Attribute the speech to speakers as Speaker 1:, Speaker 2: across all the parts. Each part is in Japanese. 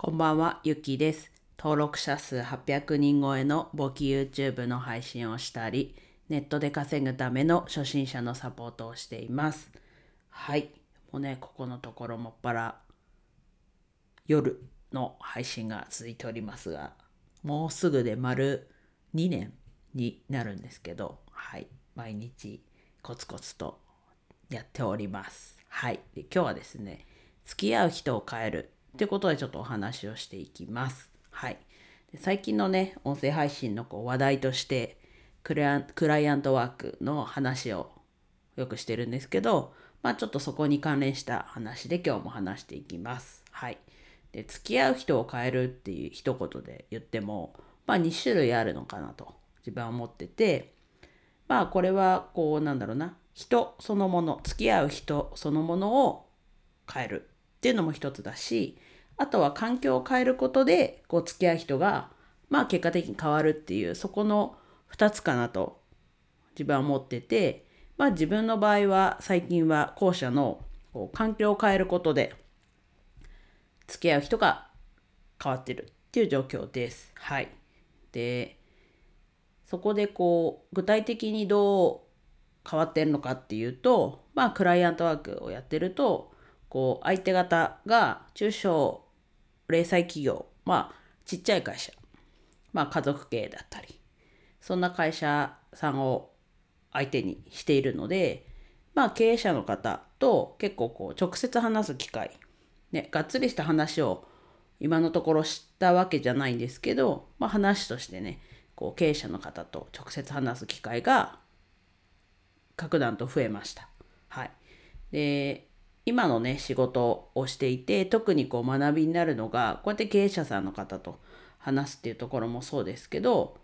Speaker 1: こんばんは、ゆきです。登録者数800人超えの簿記 YouTube の配信をしたり、ネットで稼ぐための初心者のサポートをしています。はい。もうね、ここのところもっぱら夜の配信が続いておりますが、もうすぐで丸2年になるんですけど、はい。毎日コツコツとやっております。はい。で今日はですね、付き合う人を変えるということでちょっとお話をしていきます。はい。最近のね、音声配信のこう話題としてクライアントワークの話をよくしてるんですけど、まあちょっとそこに関連した話で今日も話していきます。はい。で、付き合う人を変えるっていう一言で言っても、まあ2種類あるのかなと自分は思ってて、まあこれはこうなんだろうな、人そのもの、付き合う人そのものを変えるっていうのも一つだし、あとは環境を変えることで、こう付き合う人が、まあ結果的に変わるっていう、そこの2つかなと自分は思ってて、まあ自分の場合は最近は後者のこう環境を変えることで、付き合う人が変わってるっていう状況です。はい。で、そこでこう、具体的にどう変わってるのかっていうと、まあクライアントワークをやってると、こう相手方が中小零細企業、まあ、ちっちゃい会社、まあ、家族経営だったり、そんな会社さんを相手にしているので、まあ、経営者の方と結構こう直接話す機会、ね、がっつりした話を今のところ知ったわけじゃないんですけど、まあ、話としてね、こう経営者の方と直接話す機会が格段と増えました。はい。で、今のね仕事をしていて特にこう学びになるのがこうやって経営者さんの方と話すっていうところもそうですけど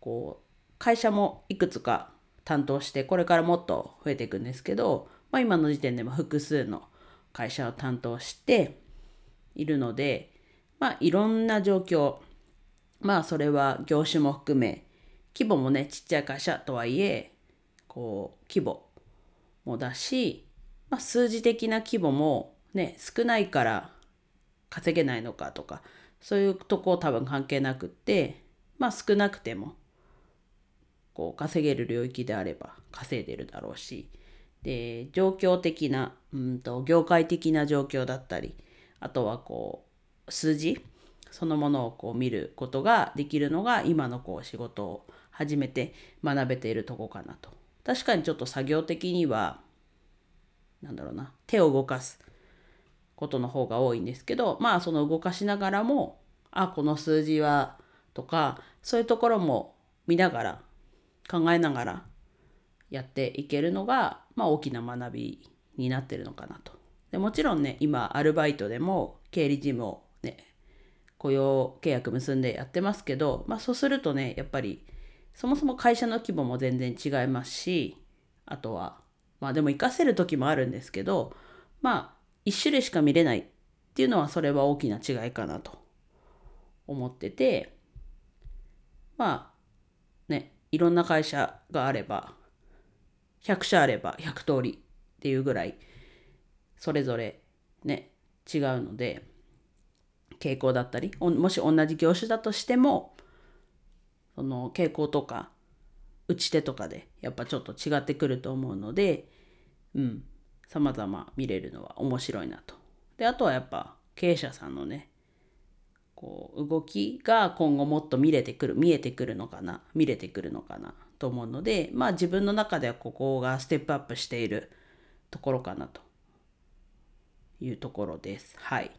Speaker 1: こう会社もいくつか担当してこれからもっと増えていくんですけど、まあ、今の時点でも複数の会社を担当しているのでまあいろんな状況まあそれは業種も含め規模もねちっちゃい会社とはいえこう規模もだしまあ、数字的な規模もね少ないから稼げないのかとかそういうとこ多分関係なくってまあ少なくてもこう稼げる領域であれば稼いでるだろうしで状況的なうんと業界的な状況だったりあとはこう数字そのものをこう見ることができるのが今のこう仕事を始めて学べているとこかなと。確かにちょっと作業的にはなんだろうな手を動かすことの方が多いんですけどまあその動かしながらもあこの数字はとかそういうところも見ながら考えながらやっていけるのが、まあ、大きな学びになってるのかなと。でもちろんね今アルバイトでも経理事務をね雇用契約結んでやってますけど、まあ、そうするとねやっぱりそもそも会社の規模も全然違いますしあとはまあでも活かせる時もあるんですけど、まあ一種類しか見れないっていうのはそれは大きな違いかなと思ってて、まあね、いろんな会社があれば、100社あれば100通りっていうぐらい、それぞれね、違うので、傾向だったり、もし同じ業種だとしても、その傾向とか打ち手とかでやっぱちょっと違ってくると思うので、うん、様々見れるのは面白いなと。で、あとはやっぱ経営者さんのね、こう動きが今後もっと見れてくる、見えてくるのかな、見れてくるのかなと思うので、まあ自分の中ではここがステップアップしているところかなというところです。はい。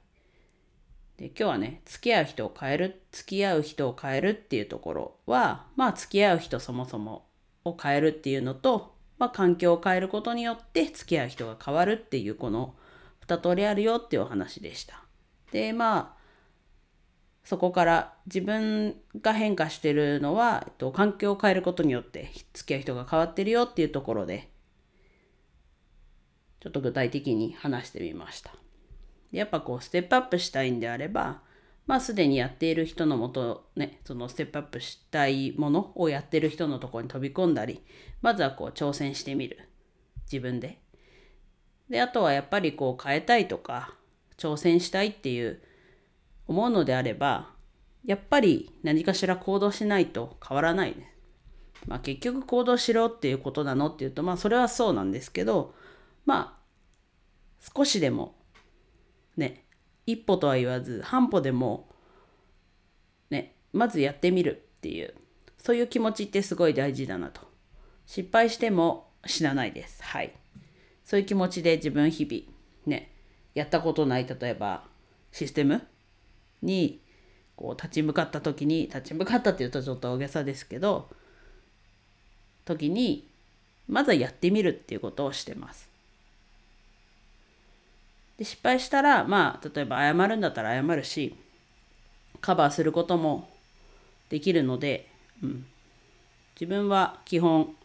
Speaker 1: で今日はね、付き合う人を変える、付き合う人を変えるっていうところは、まあ付き合う人そもそもを変えるっていうのと、まあ環境を変えることによって付き合う人が変わるっていうこの2通りあるよっていうお話でした。で、まあ、そこから自分が変化してるのは、えっと、環境を変えることによって付き合う人が変わってるよっていうところで、ちょっと具体的に話してみました。やっぱこうステップアップしたいんであればまあすでにやっている人のもとねそのステップアップしたいものをやっている人のところに飛び込んだりまずはこう挑戦してみる自分で。であとはやっぱりこう変えたいとか挑戦したいっていう思うのであればやっぱり何かしら行動しないと変わらないね。まあ結局行動しろっていうことなのっていうとまあそれはそうなんですけどまあ少しでもね一歩とは言わず半歩でもねまずやってみるっていうそういう気持ちってすごい大事だなと。失敗しても死なないです。はい。そういう気持ちで自分日々ねやったことない例えばシステムにこう立ち向かった時に立ち向かったっていうとちょっと大げさですけど時にまずはやってみるっていうことをしてます。で失敗したらまあ例えば謝るんだったら謝るしカバーすることもできるので、うん、自分は基本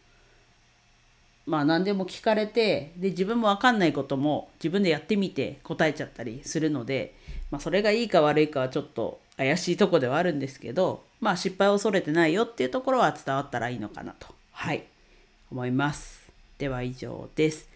Speaker 1: まあ何でも聞かれてで自分も分かんないことも自分でやってみて答えちゃったりするので、まあ、それがいいか悪いかはちょっと怪しいとこではあるんですけどまあ失敗を恐れてないよっていうところは伝わったらいいのかなと。はい。思います。では以上です。